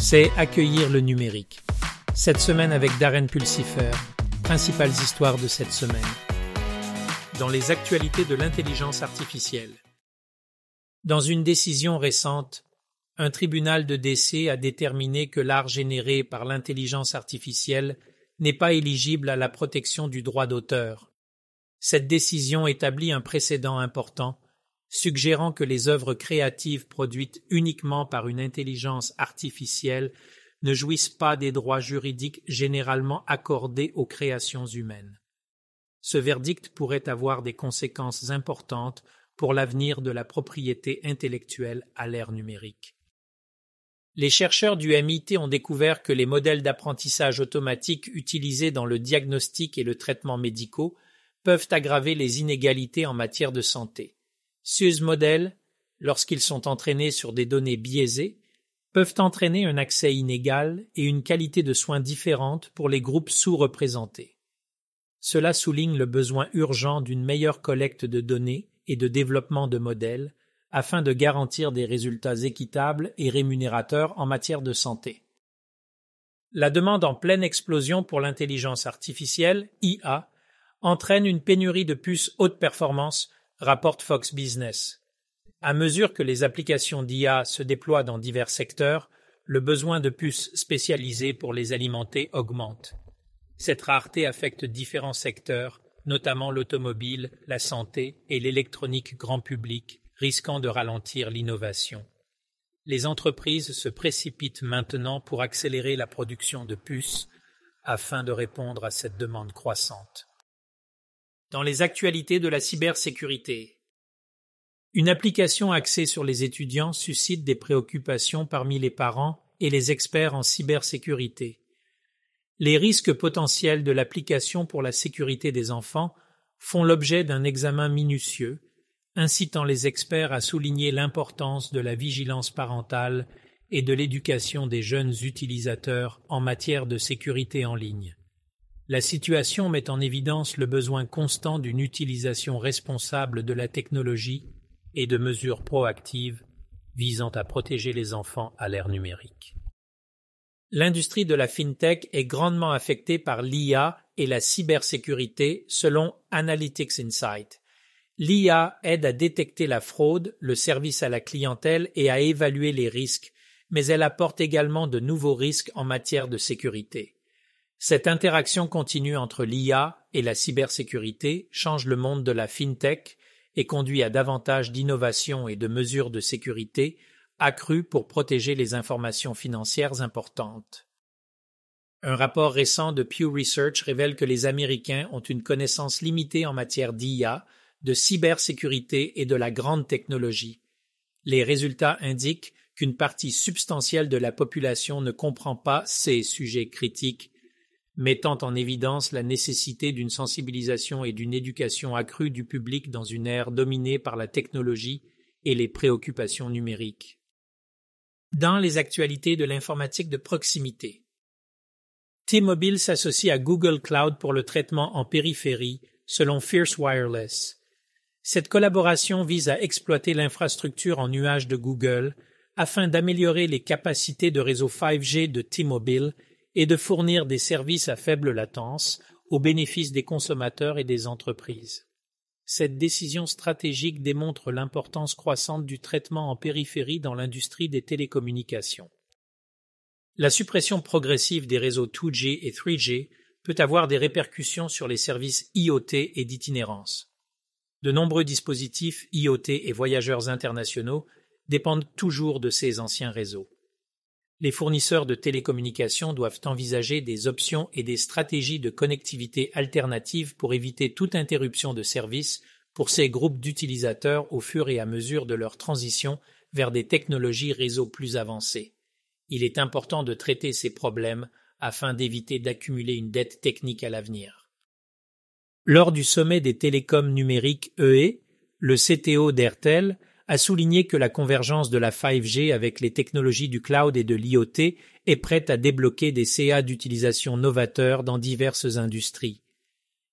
c'est accueillir le numérique. Cette semaine avec Darren Pulsifer, principales histoires de cette semaine. Dans les actualités de l'intelligence artificielle. Dans une décision récente, un tribunal de décès a déterminé que l'art généré par l'intelligence artificielle n'est pas éligible à la protection du droit d'auteur. Cette décision établit un précédent important suggérant que les œuvres créatives produites uniquement par une intelligence artificielle ne jouissent pas des droits juridiques généralement accordés aux créations humaines. Ce verdict pourrait avoir des conséquences importantes pour l'avenir de la propriété intellectuelle à l'ère numérique. Les chercheurs du MIT ont découvert que les modèles d'apprentissage automatique utilisés dans le diagnostic et le traitement médicaux peuvent aggraver les inégalités en matière de santé. Ces modèles, lorsqu'ils sont entraînés sur des données biaisées, peuvent entraîner un accès inégal et une qualité de soins différente pour les groupes sous-représentés. Cela souligne le besoin urgent d'une meilleure collecte de données et de développement de modèles afin de garantir des résultats équitables et rémunérateurs en matière de santé. La demande en pleine explosion pour l'intelligence artificielle, IA, entraîne une pénurie de puces haute performance rapporte Fox Business. À mesure que les applications d'IA se déploient dans divers secteurs, le besoin de puces spécialisées pour les alimenter augmente. Cette rareté affecte différents secteurs, notamment l'automobile, la santé et l'électronique grand public, risquant de ralentir l'innovation. Les entreprises se précipitent maintenant pour accélérer la production de puces afin de répondre à cette demande croissante dans les actualités de la cybersécurité. Une application axée sur les étudiants suscite des préoccupations parmi les parents et les experts en cybersécurité. Les risques potentiels de l'application pour la sécurité des enfants font l'objet d'un examen minutieux, incitant les experts à souligner l'importance de la vigilance parentale et de l'éducation des jeunes utilisateurs en matière de sécurité en ligne. La situation met en évidence le besoin constant d'une utilisation responsable de la technologie et de mesures proactives visant à protéger les enfants à l'ère numérique. L'industrie de la fintech est grandement affectée par l'IA et la cybersécurité selon Analytics Insight. L'IA aide à détecter la fraude, le service à la clientèle et à évaluer les risques, mais elle apporte également de nouveaux risques en matière de sécurité. Cette interaction continue entre l'IA et la cybersécurité change le monde de la fintech et conduit à davantage d'innovation et de mesures de sécurité accrues pour protéger les informations financières importantes. Un rapport récent de Pew Research révèle que les Américains ont une connaissance limitée en matière d'IA, de cybersécurité et de la grande technologie. Les résultats indiquent qu'une partie substantielle de la population ne comprend pas ces sujets critiques mettant en évidence la nécessité d'une sensibilisation et d'une éducation accrue du public dans une ère dominée par la technologie et les préoccupations numériques. Dans les actualités de l'informatique de proximité, T-Mobile s'associe à Google Cloud pour le traitement en périphérie, selon Fierce Wireless. Cette collaboration vise à exploiter l'infrastructure en nuage de Google afin d'améliorer les capacités de réseau 5G de T-Mobile et de fournir des services à faible latence au bénéfice des consommateurs et des entreprises. Cette décision stratégique démontre l'importance croissante du traitement en périphérie dans l'industrie des télécommunications. La suppression progressive des réseaux 2G et 3G peut avoir des répercussions sur les services IoT et d'itinérance. De nombreux dispositifs IoT et voyageurs internationaux dépendent toujours de ces anciens réseaux les fournisseurs de télécommunications doivent envisager des options et des stratégies de connectivité alternatives pour éviter toute interruption de service pour ces groupes d'utilisateurs au fur et à mesure de leur transition vers des technologies réseau plus avancées. Il est important de traiter ces problèmes afin d'éviter d'accumuler une dette technique à l'avenir. Lors du sommet des télécoms numériques EE, le CTO d'Airtel a souligné que la convergence de la 5G avec les technologies du cloud et de l'IoT est prête à débloquer des CA d'utilisation novateurs dans diverses industries.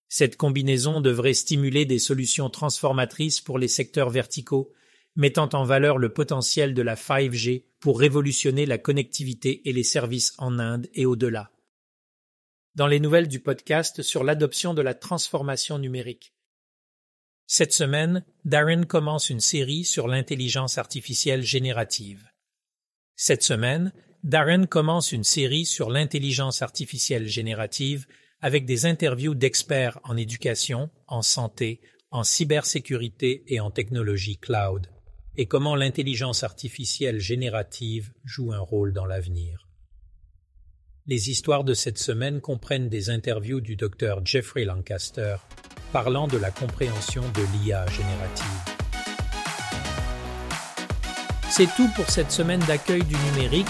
Cette combinaison devrait stimuler des solutions transformatrices pour les secteurs verticaux, mettant en valeur le potentiel de la 5G pour révolutionner la connectivité et les services en Inde et au-delà. Dans les nouvelles du podcast sur l'adoption de la transformation numérique. Cette semaine, Darren commence une série sur l'intelligence artificielle générative. Cette semaine, Darren commence une série sur l'intelligence artificielle générative avec des interviews d'experts en éducation, en santé, en cybersécurité et en technologie cloud, et comment l'intelligence artificielle générative joue un rôle dans l'avenir. Les histoires de cette semaine comprennent des interviews du docteur Jeffrey Lancaster parlant de la compréhension de l'IA générative. C'est tout pour cette semaine d'accueil du numérique.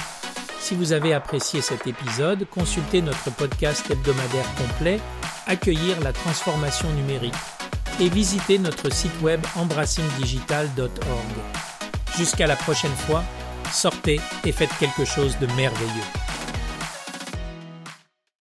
Si vous avez apprécié cet épisode, consultez notre podcast hebdomadaire complet Accueillir la transformation numérique et visitez notre site web embrassingdigital.org. Jusqu'à la prochaine fois, sortez et faites quelque chose de merveilleux.